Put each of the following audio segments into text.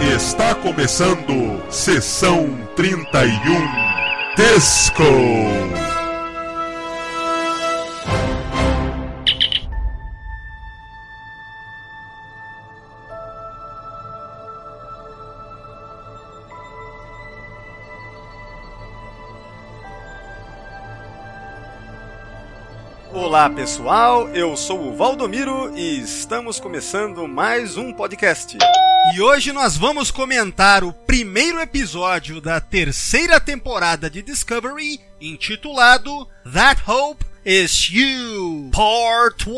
Está começando Sessão 31 Disco. Olá pessoal, eu sou o Valdomiro e estamos começando mais um podcast. E hoje nós vamos comentar o primeiro episódio da terceira temporada de Discovery, intitulado That Hope is You, Part 1.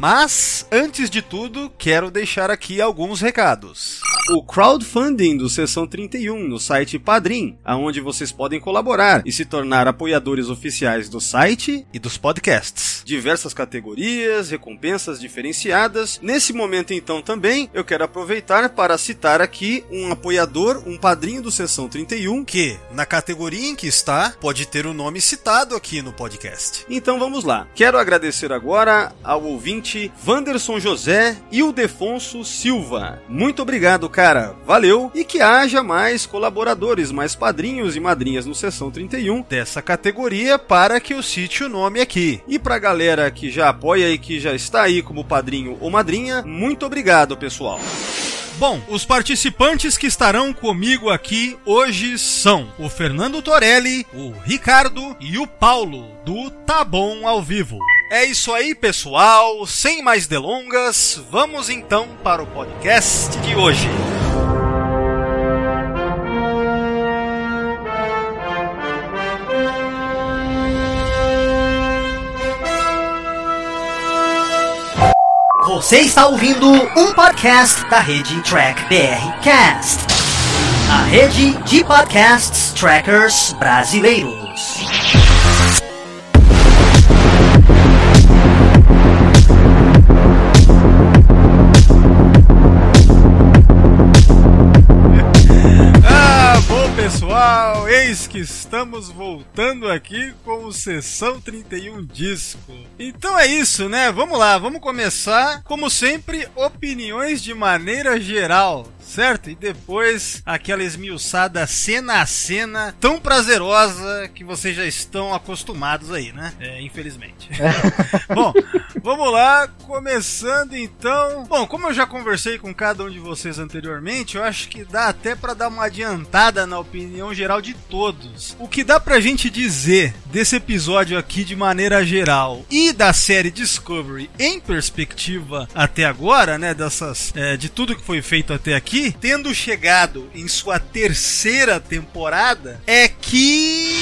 Mas, antes de tudo, quero deixar aqui alguns recados. O crowdfunding do Sessão 31 no site Padrim, aonde vocês podem colaborar e se tornar apoiadores oficiais do site e dos podcasts. Diversas categorias, recompensas diferenciadas. Nesse momento então também, eu quero aproveitar para citar aqui um apoiador, um padrinho do Sessão 31, que na categoria em que está, pode ter o nome citado aqui no podcast. Então vamos lá. Quero agradecer agora ao ouvinte Wanderson José e o Defonso Silva. Muito obrigado, cara. Valeu e que haja mais colaboradores, mais padrinhos e madrinhas no Sessão 31 dessa categoria para que eu cite o nome aqui. E pra galera que já apoia e que já está aí como padrinho ou madrinha, muito obrigado, pessoal. Bom, os participantes que estarão comigo aqui hoje são o Fernando Torelli, o Ricardo e o Paulo, do Tá Bom ao Vivo. É isso aí, pessoal. Sem mais delongas, vamos então para o podcast de hoje. Você está ouvindo um podcast da rede Track BR Cast, a rede de podcasts trackers brasileiros. Eis que estamos voltando aqui com o Sessão 31 Disco. Então é isso, né? Vamos lá, vamos começar. Como sempre, opiniões de maneira geral, certo? E depois aquela esmiuçada cena a cena tão prazerosa que vocês já estão acostumados aí, né? É, infelizmente. Bom, vamos lá, começando então. Bom, como eu já conversei com cada um de vocês anteriormente, eu acho que dá até para dar uma adiantada na opinião geral de todos. O que dá pra gente dizer desse episódio aqui de maneira geral e da série Discovery em perspectiva até agora, né, dessas é, de tudo que foi feito até aqui, tendo chegado em sua terceira temporada, é que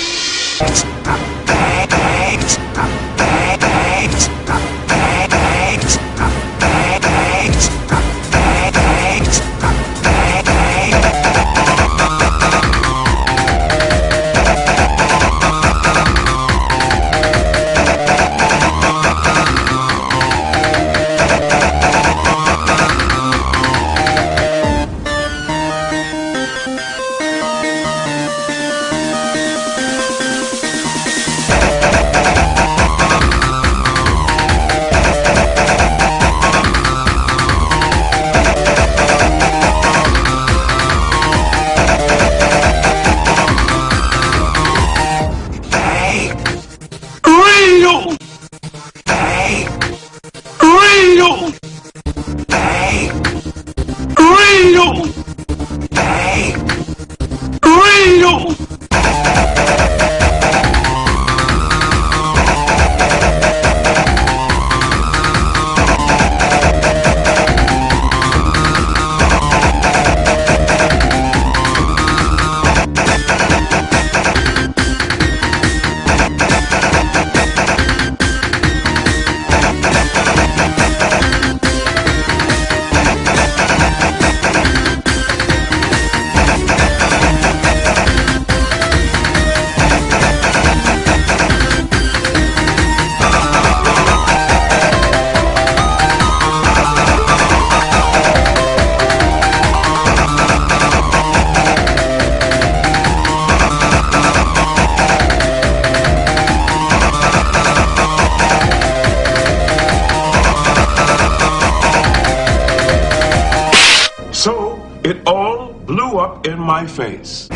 in my face.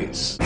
rights.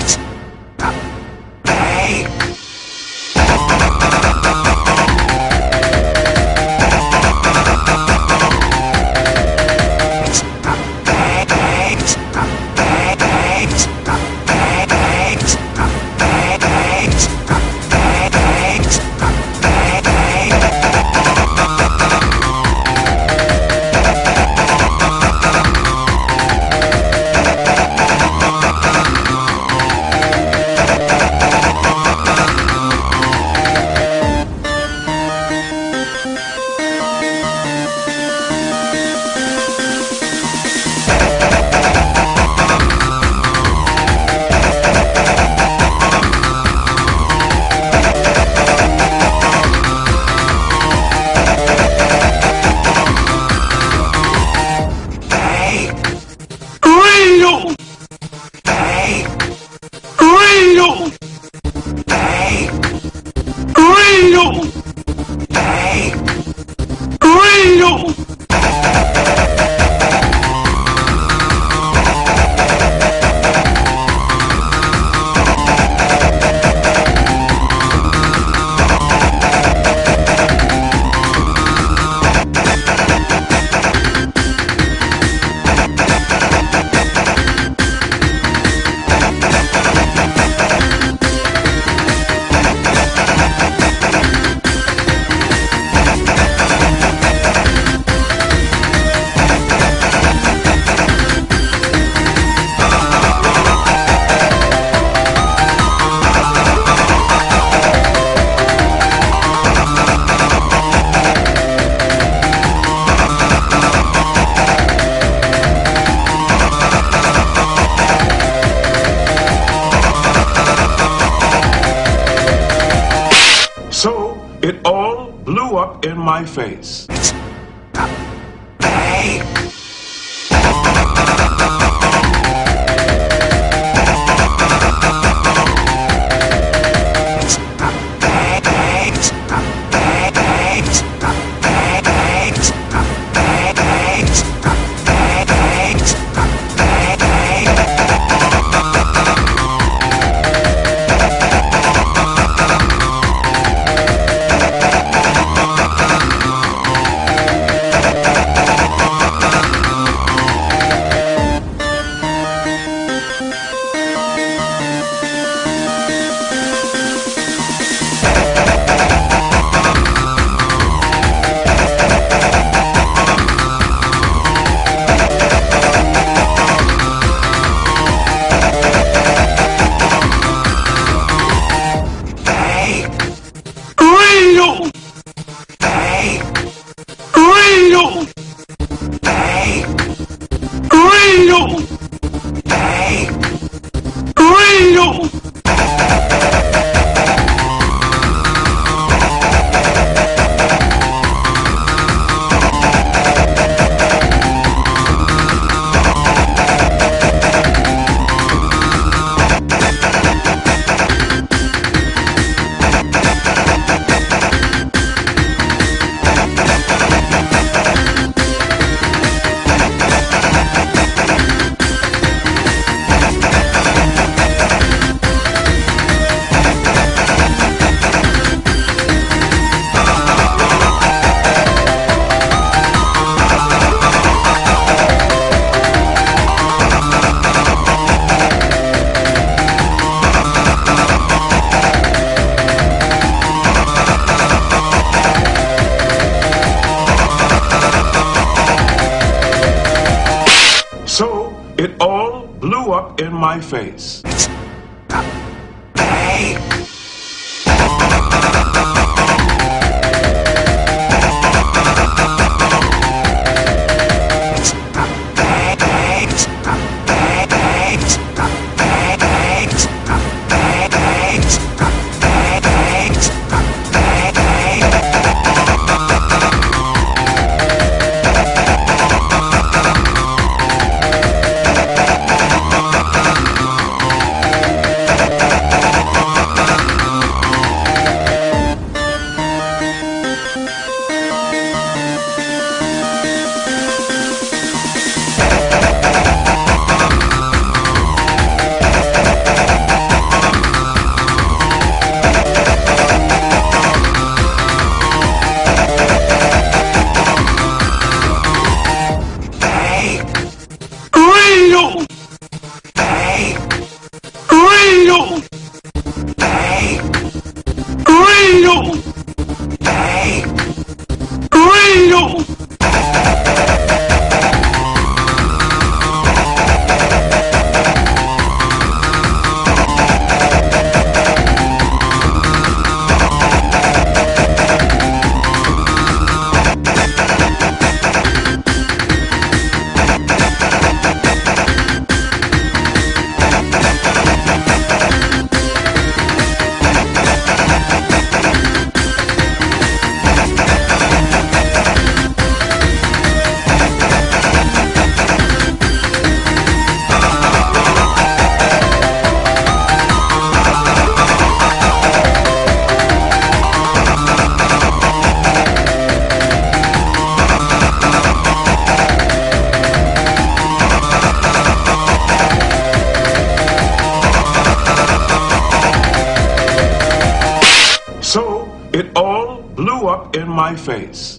Face.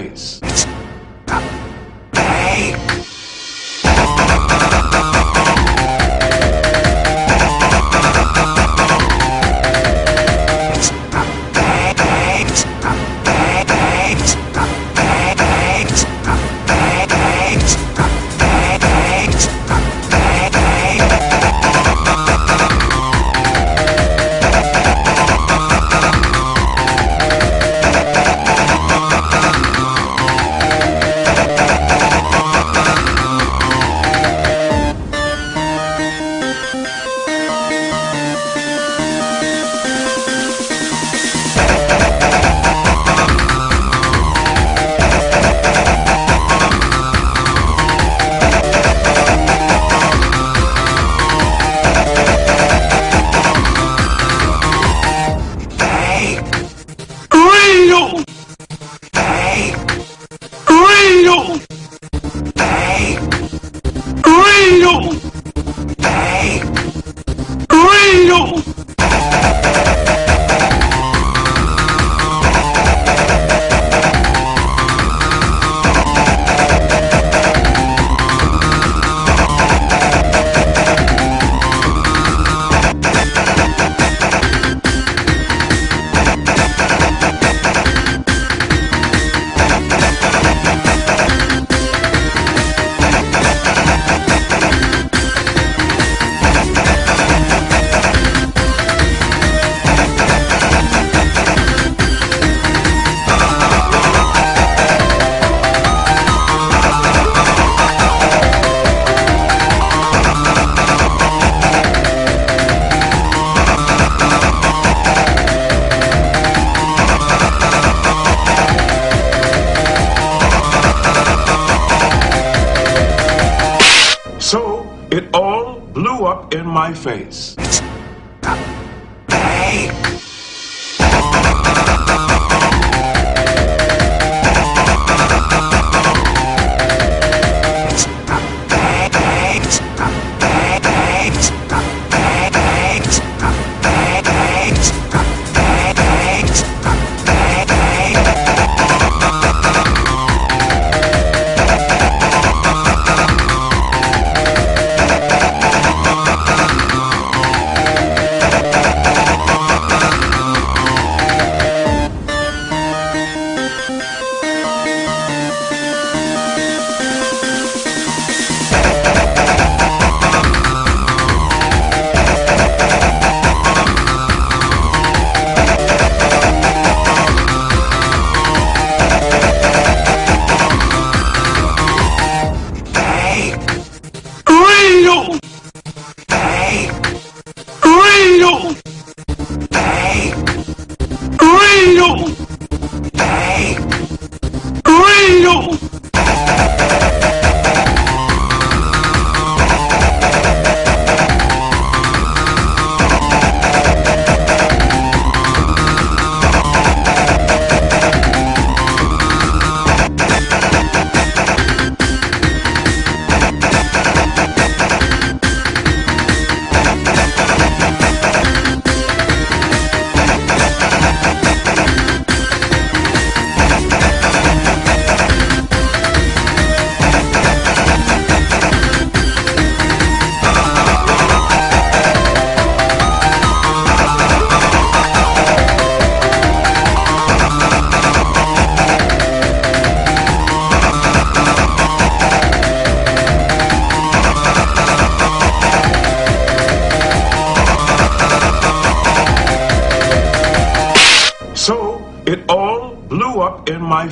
praise.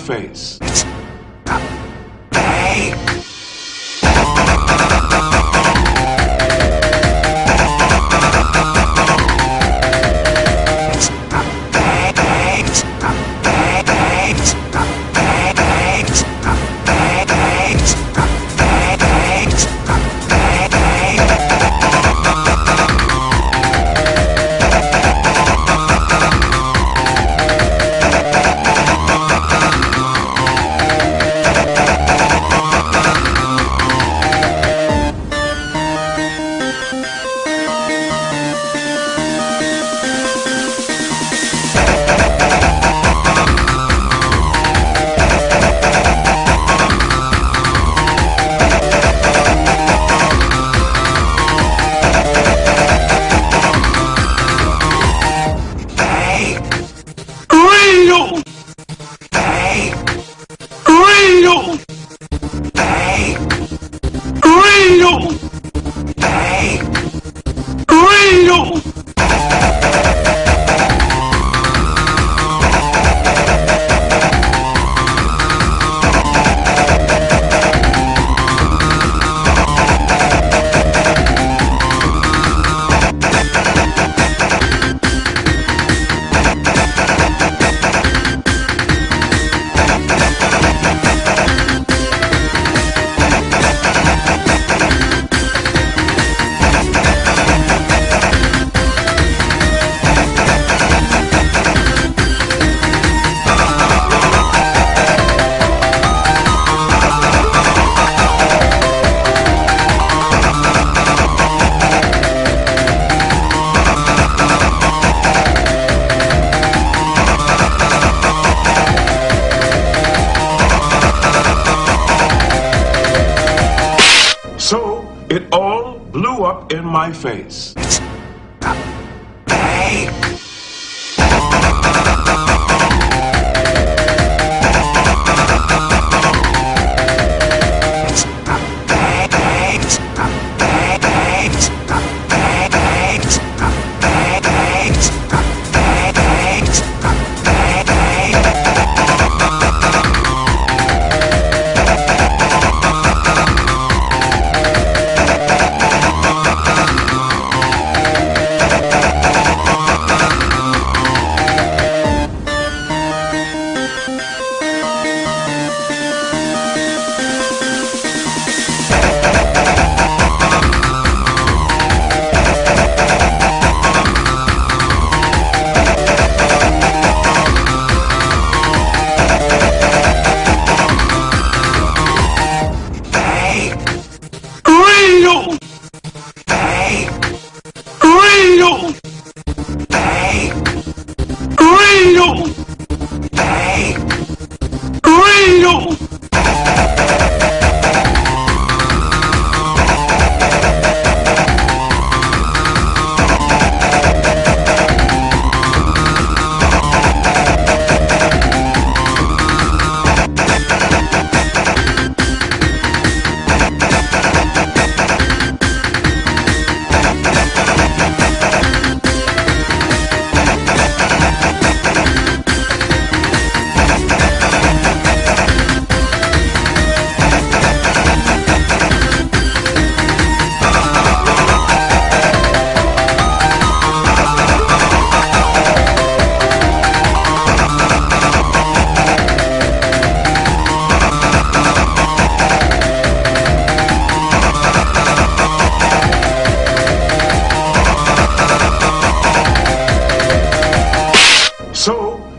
Face.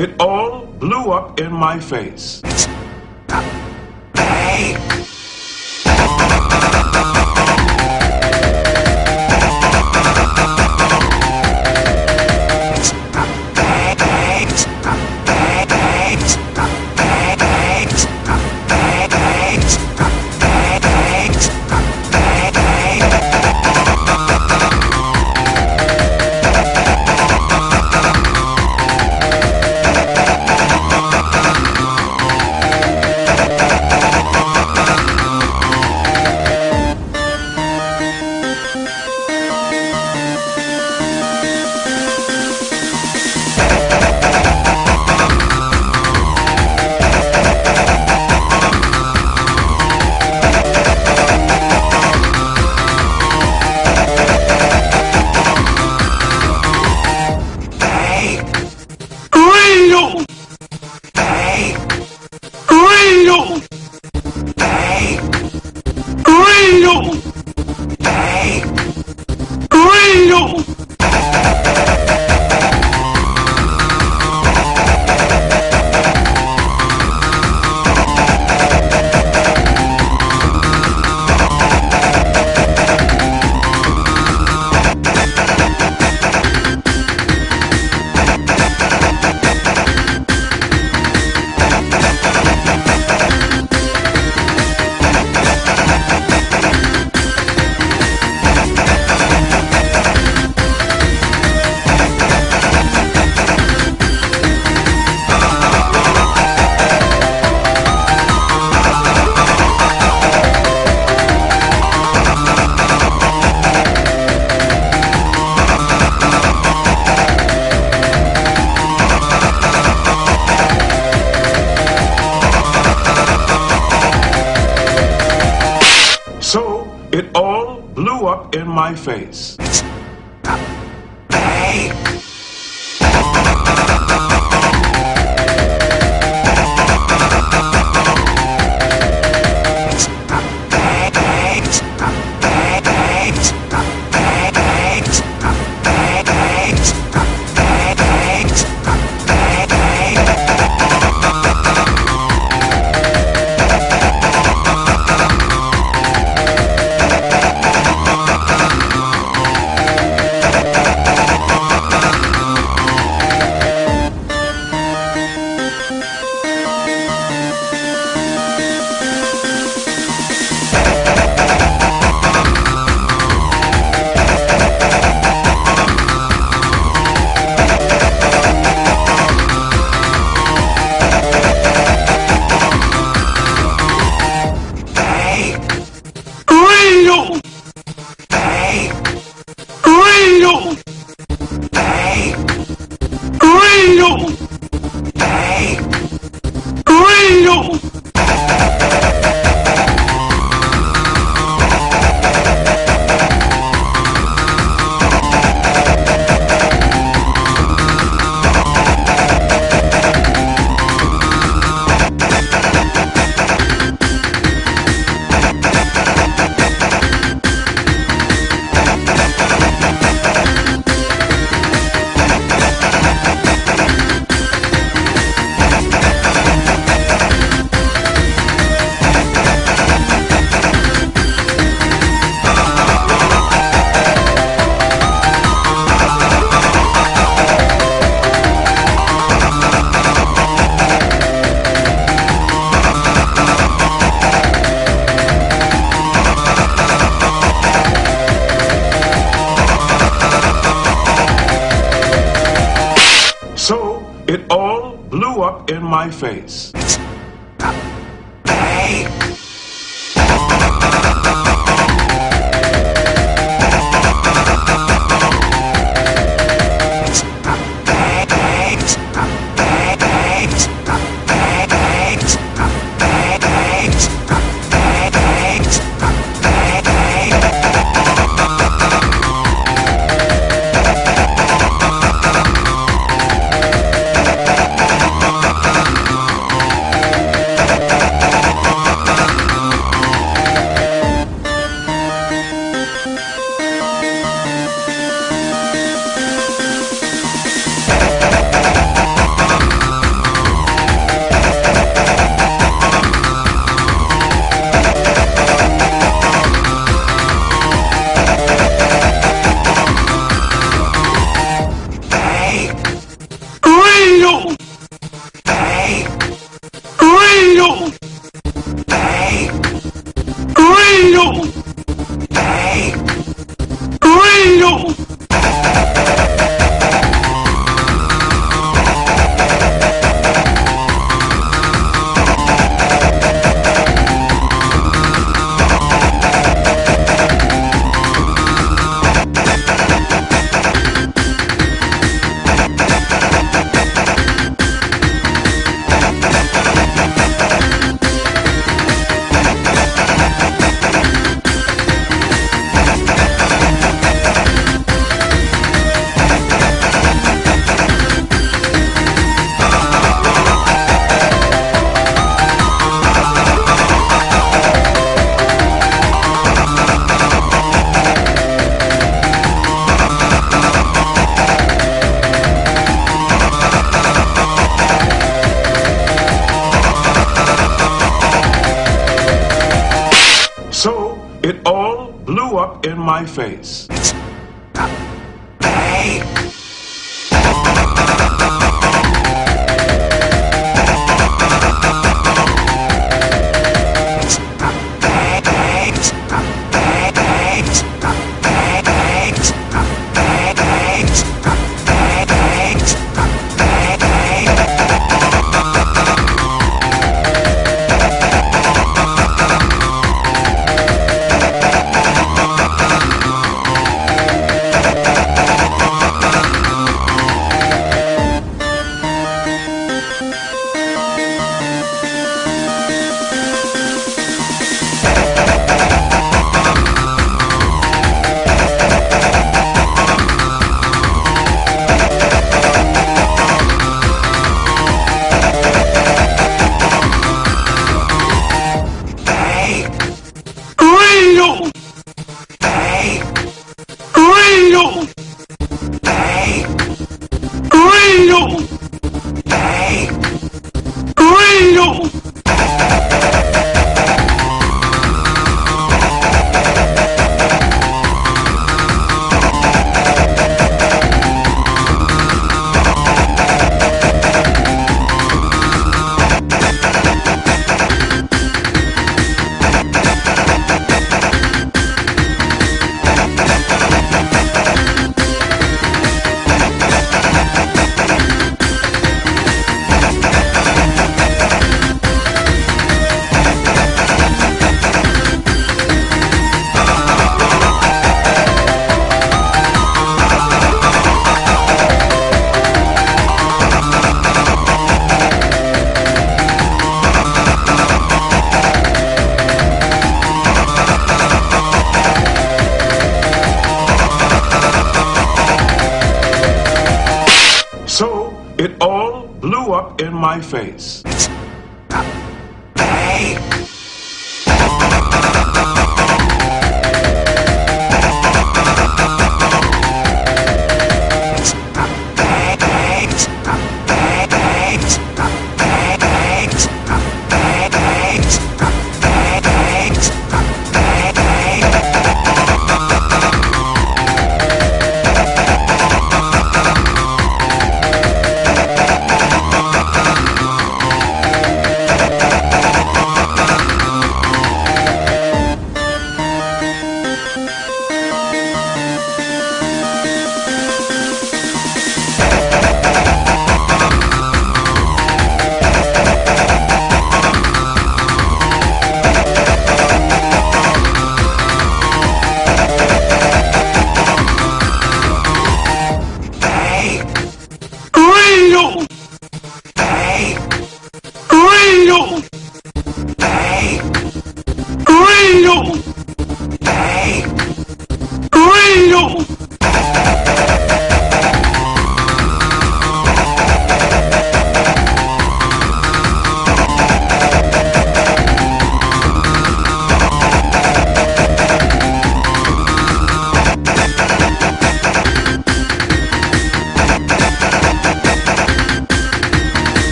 It all blew up in my face. Real!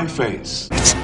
My face.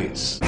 grace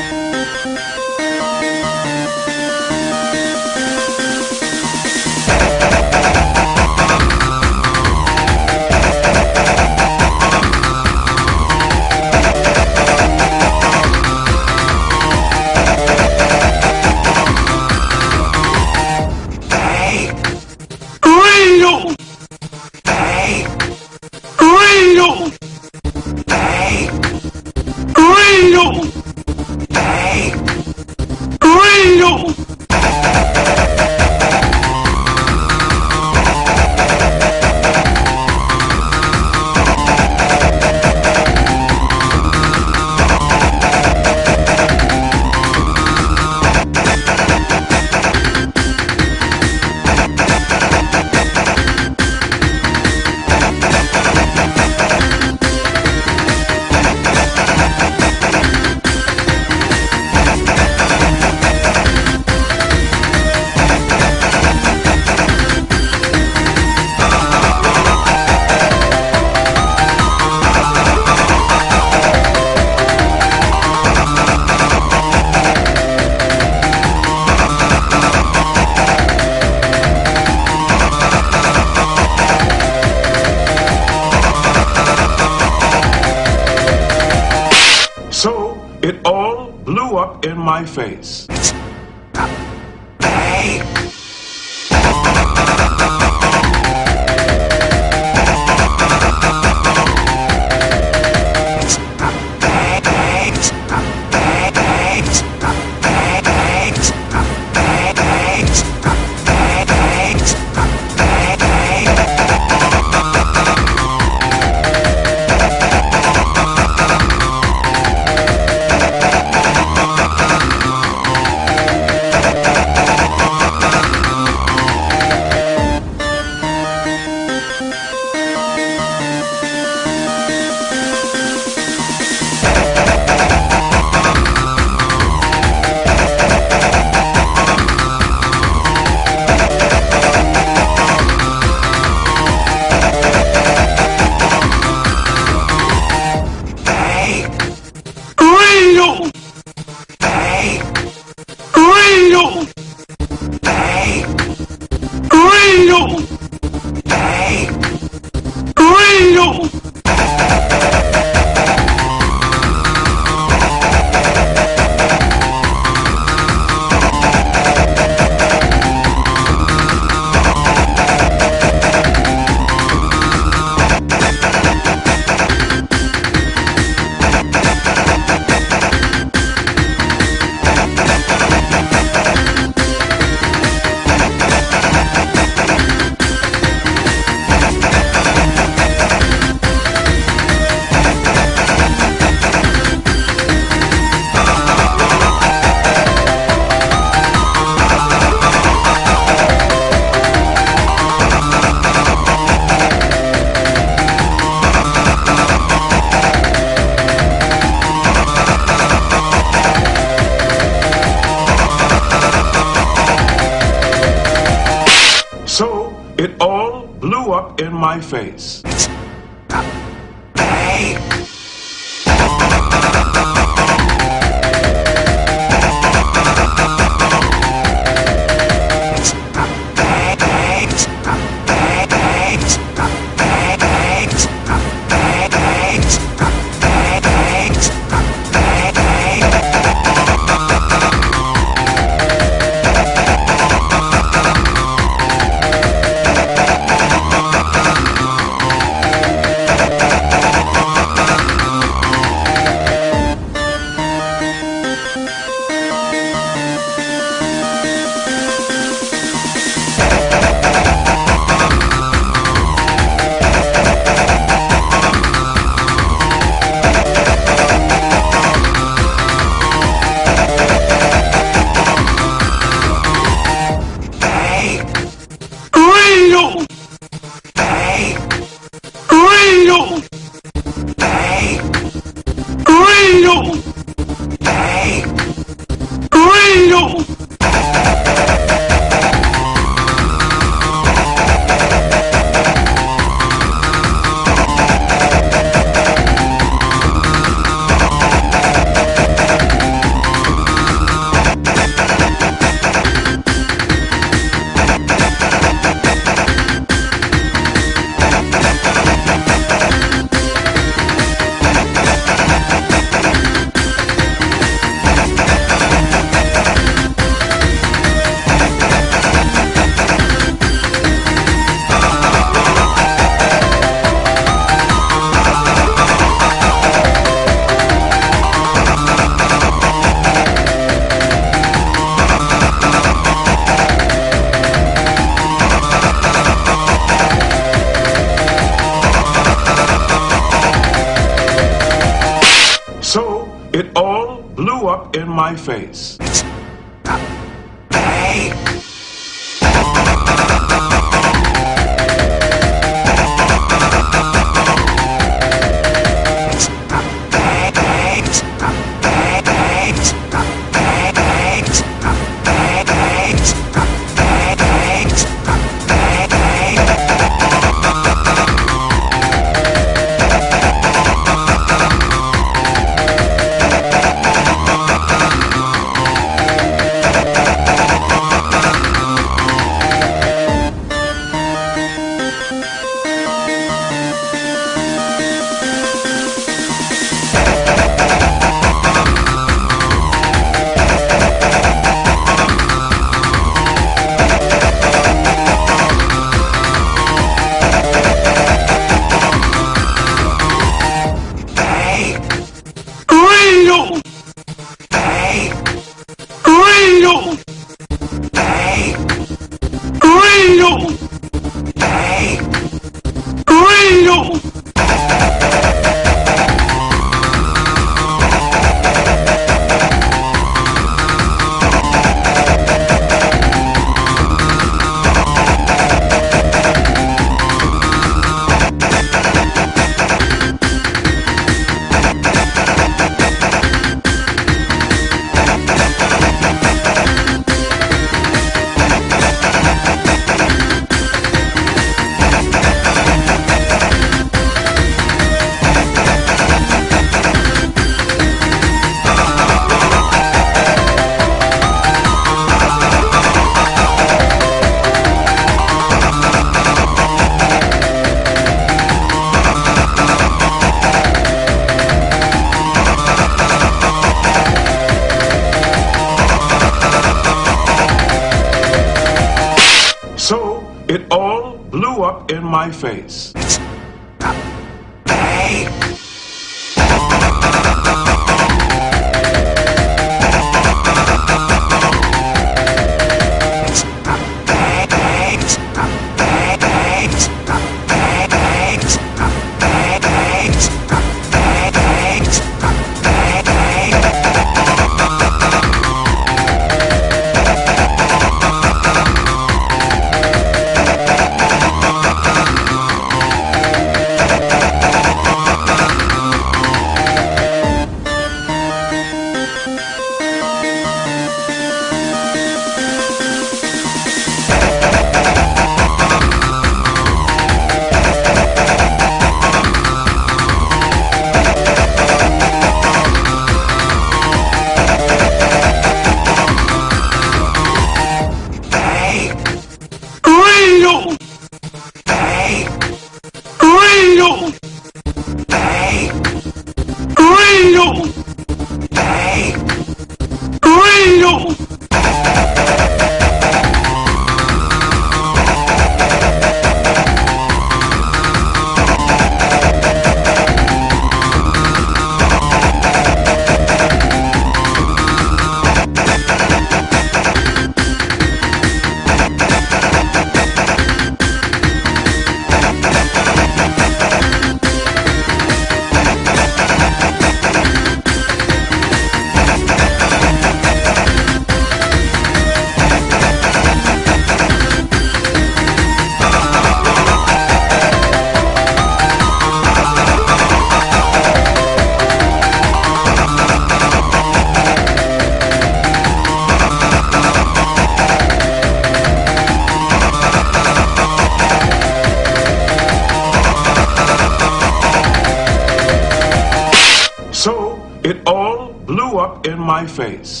face.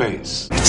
Face.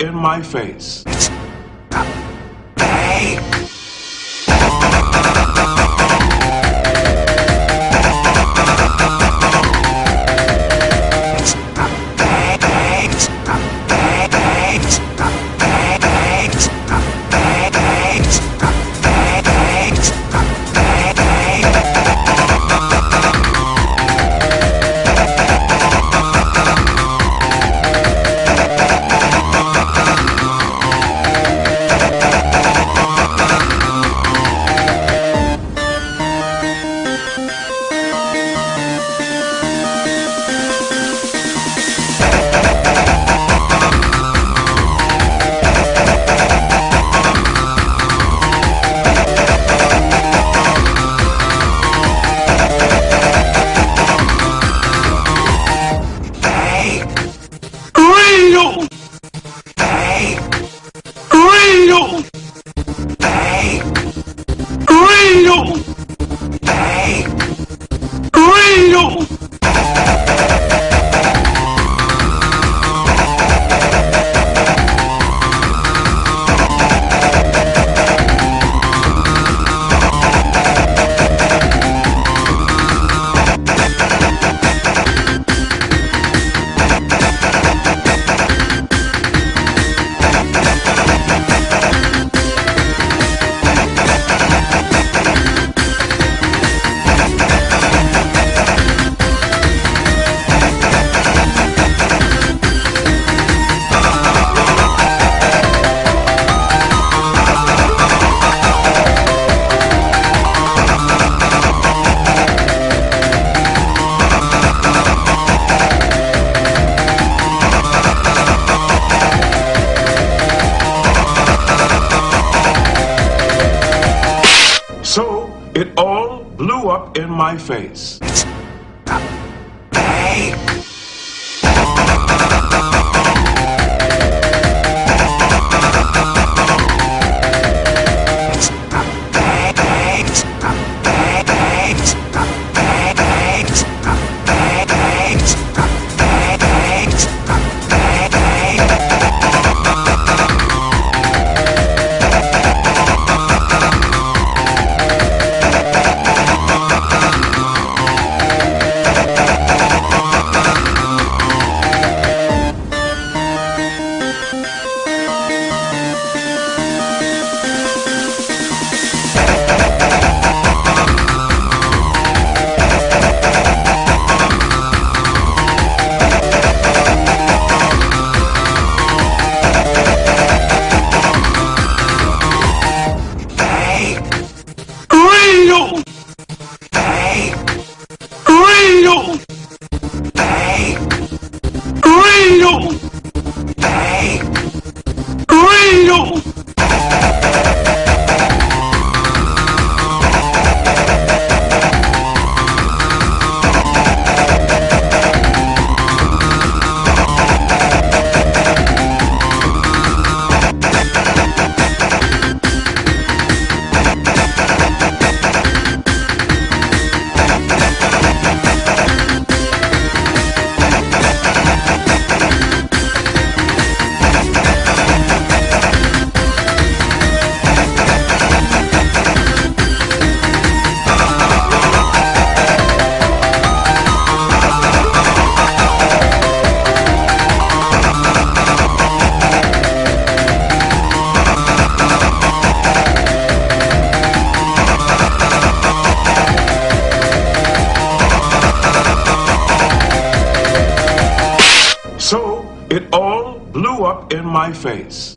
In my face. Face.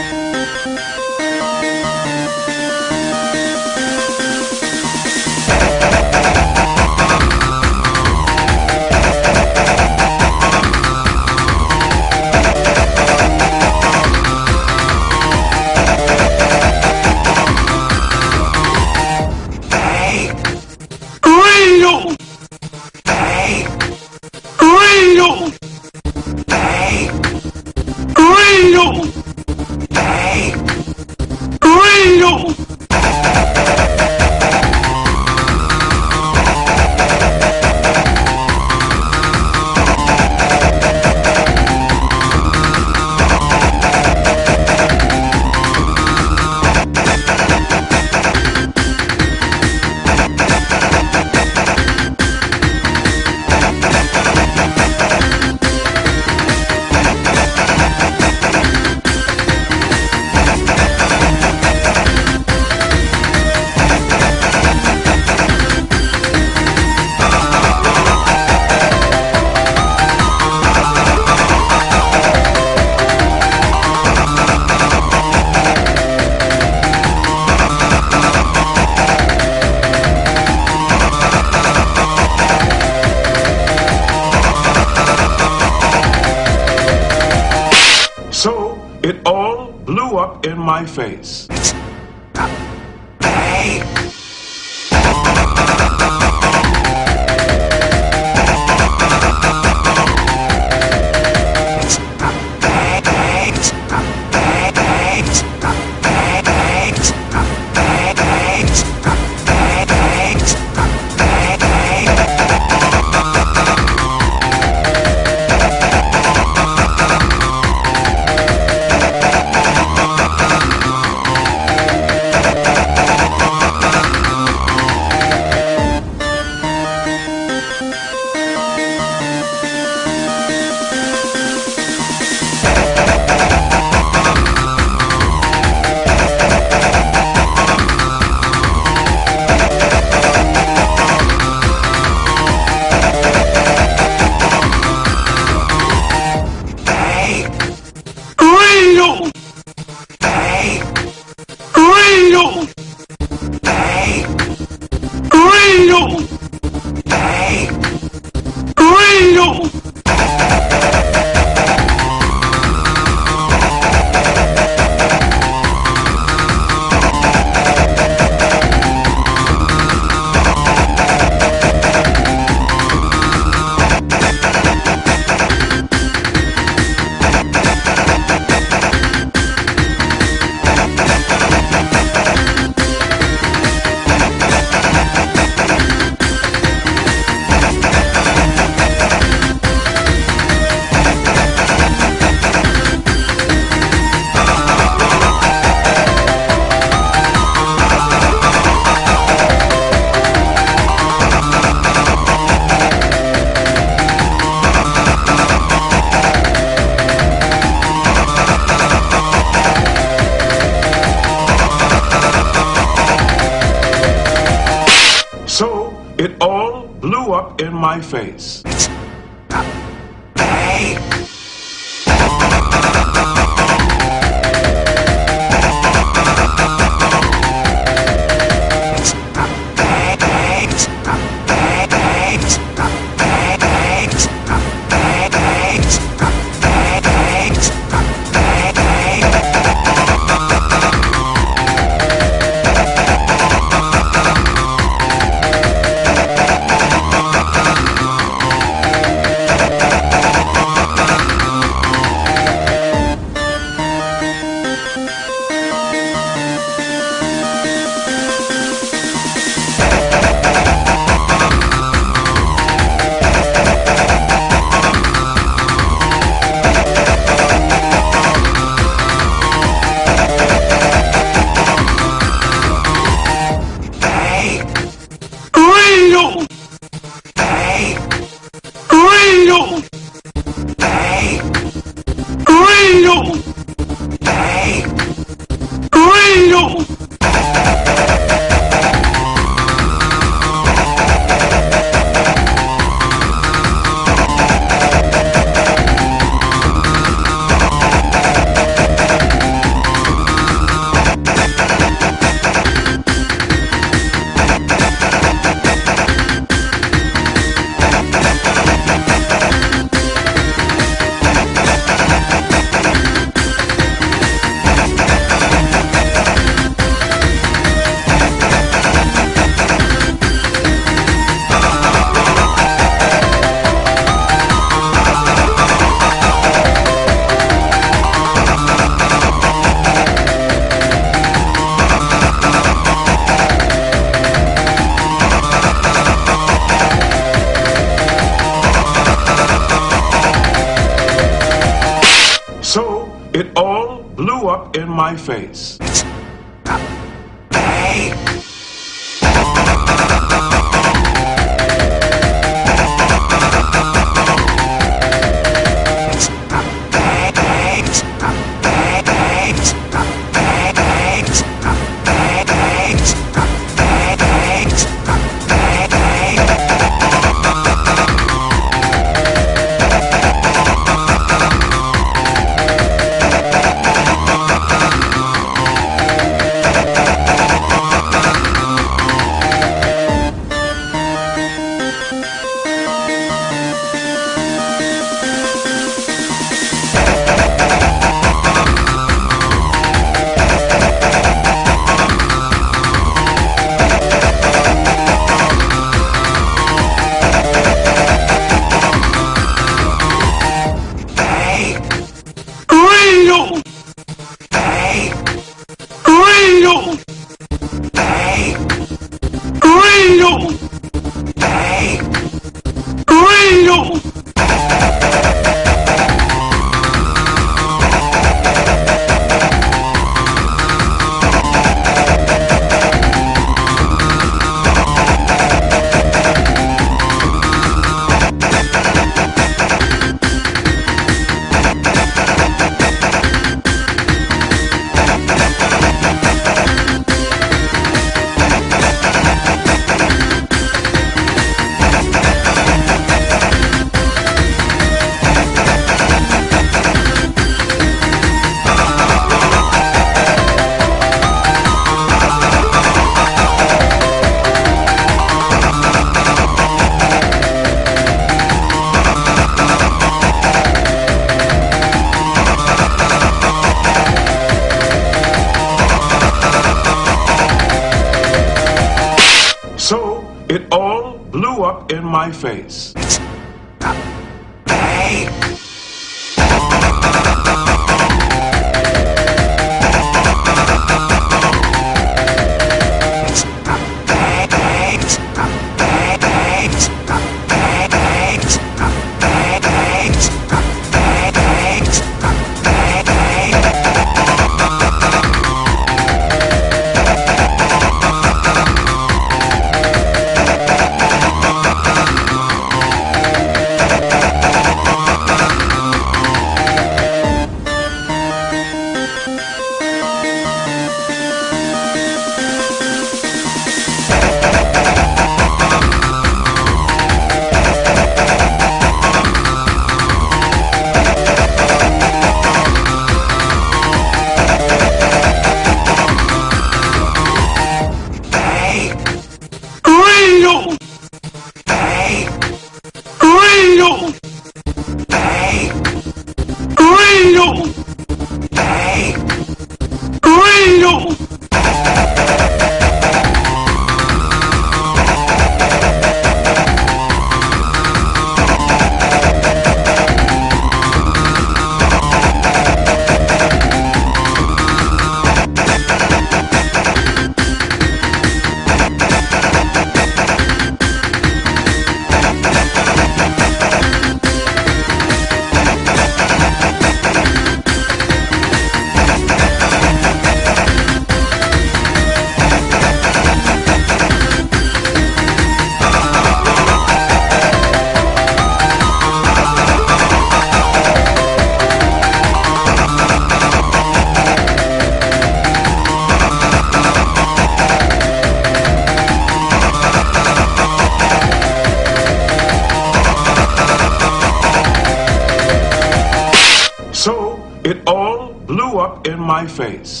Face.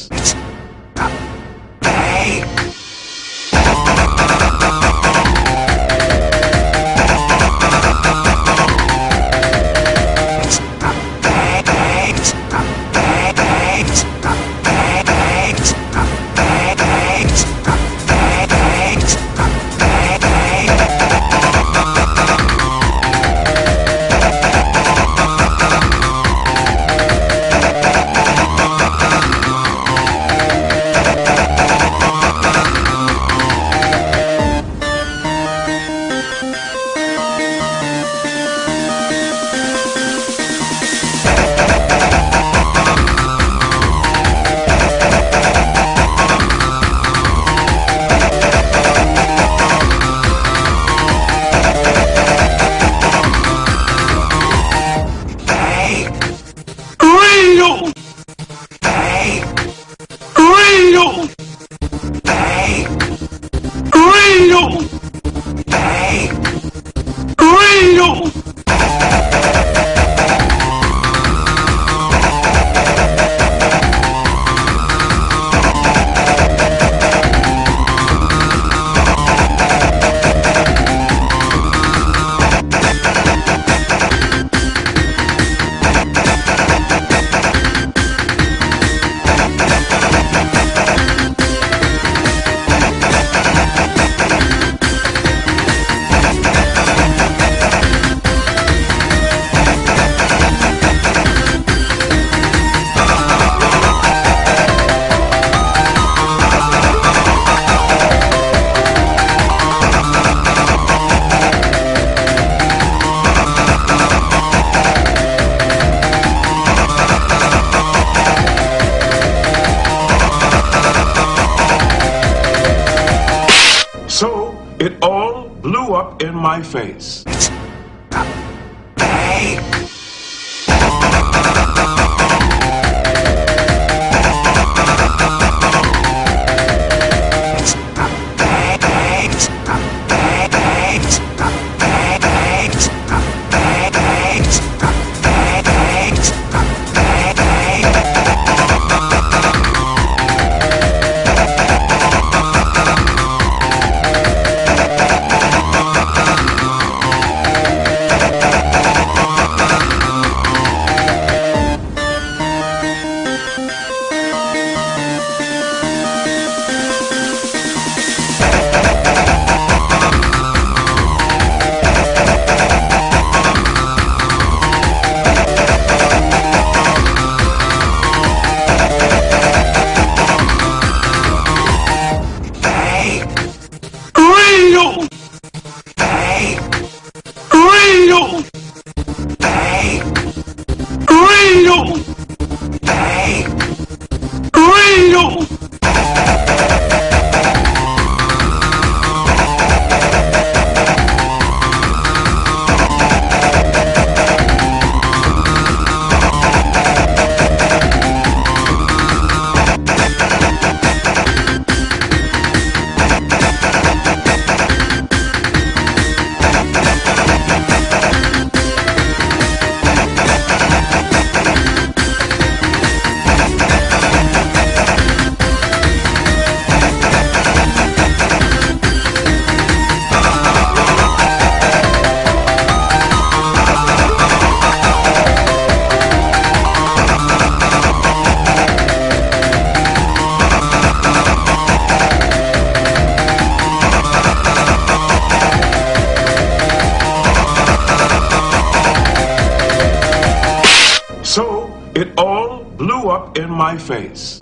Face.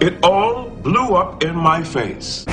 It all blew up in my face.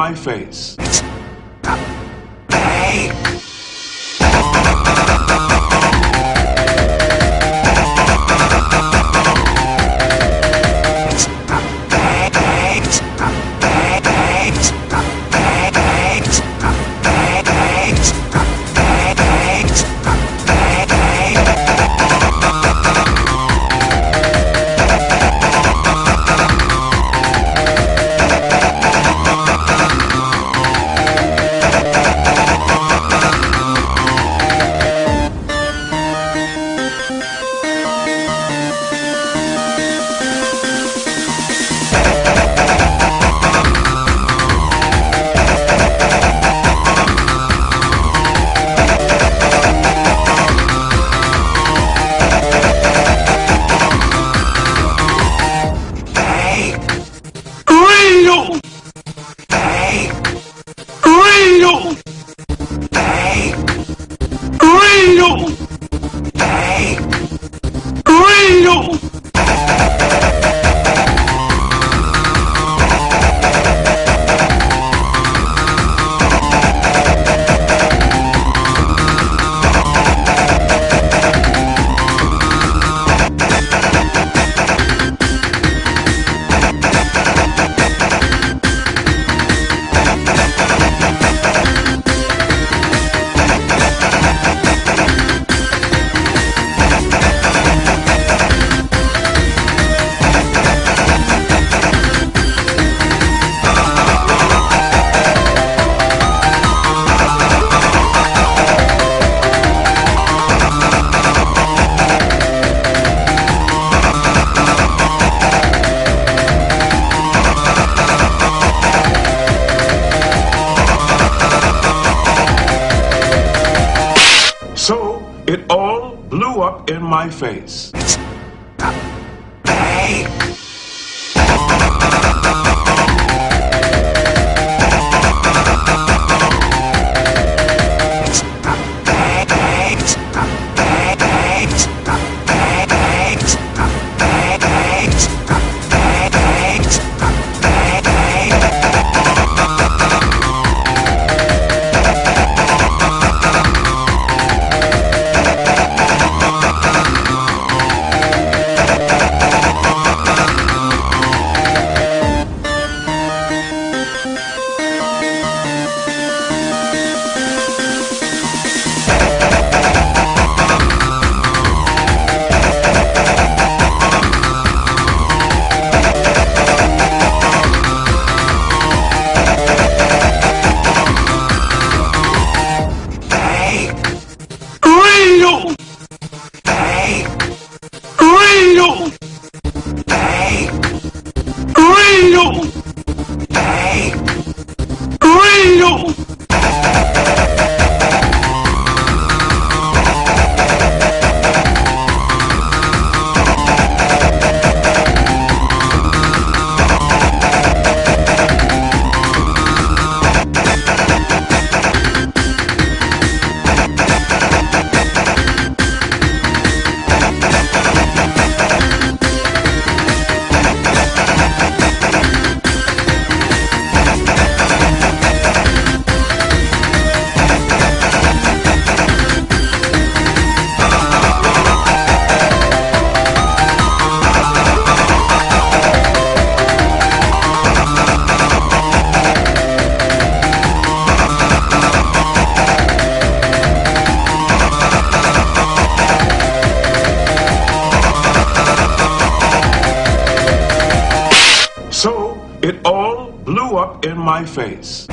My face. Face.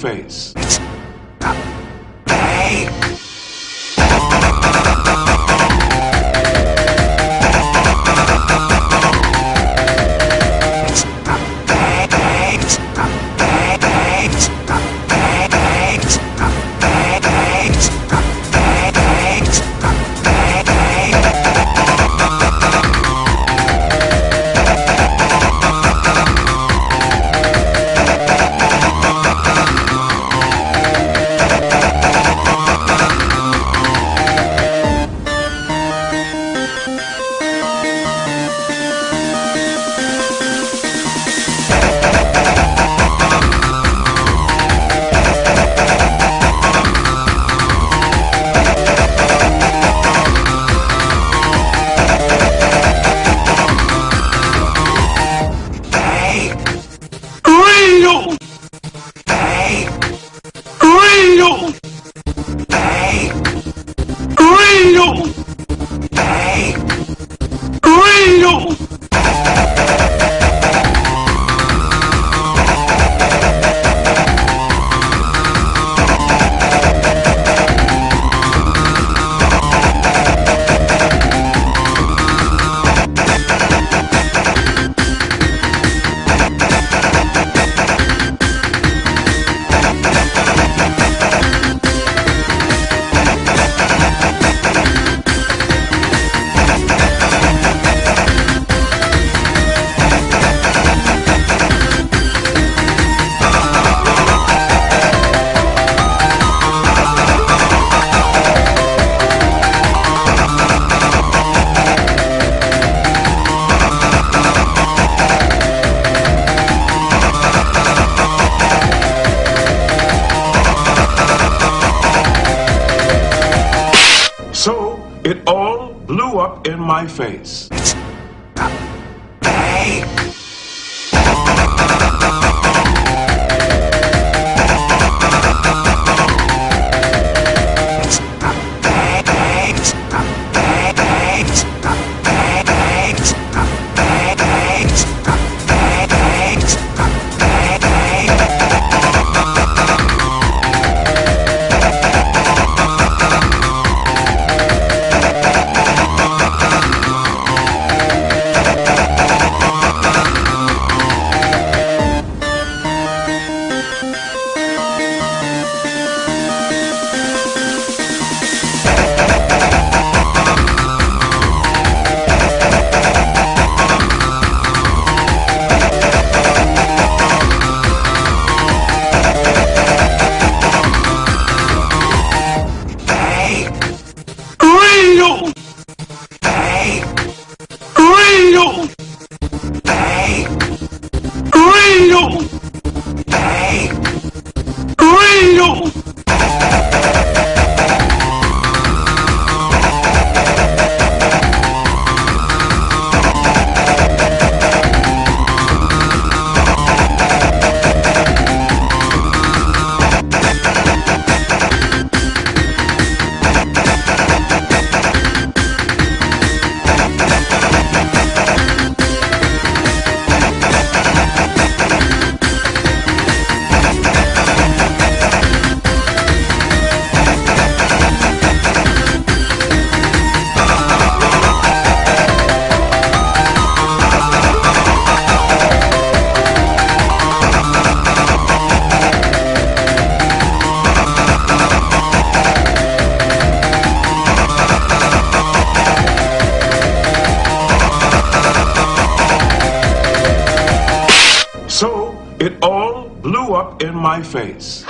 Face. Prince.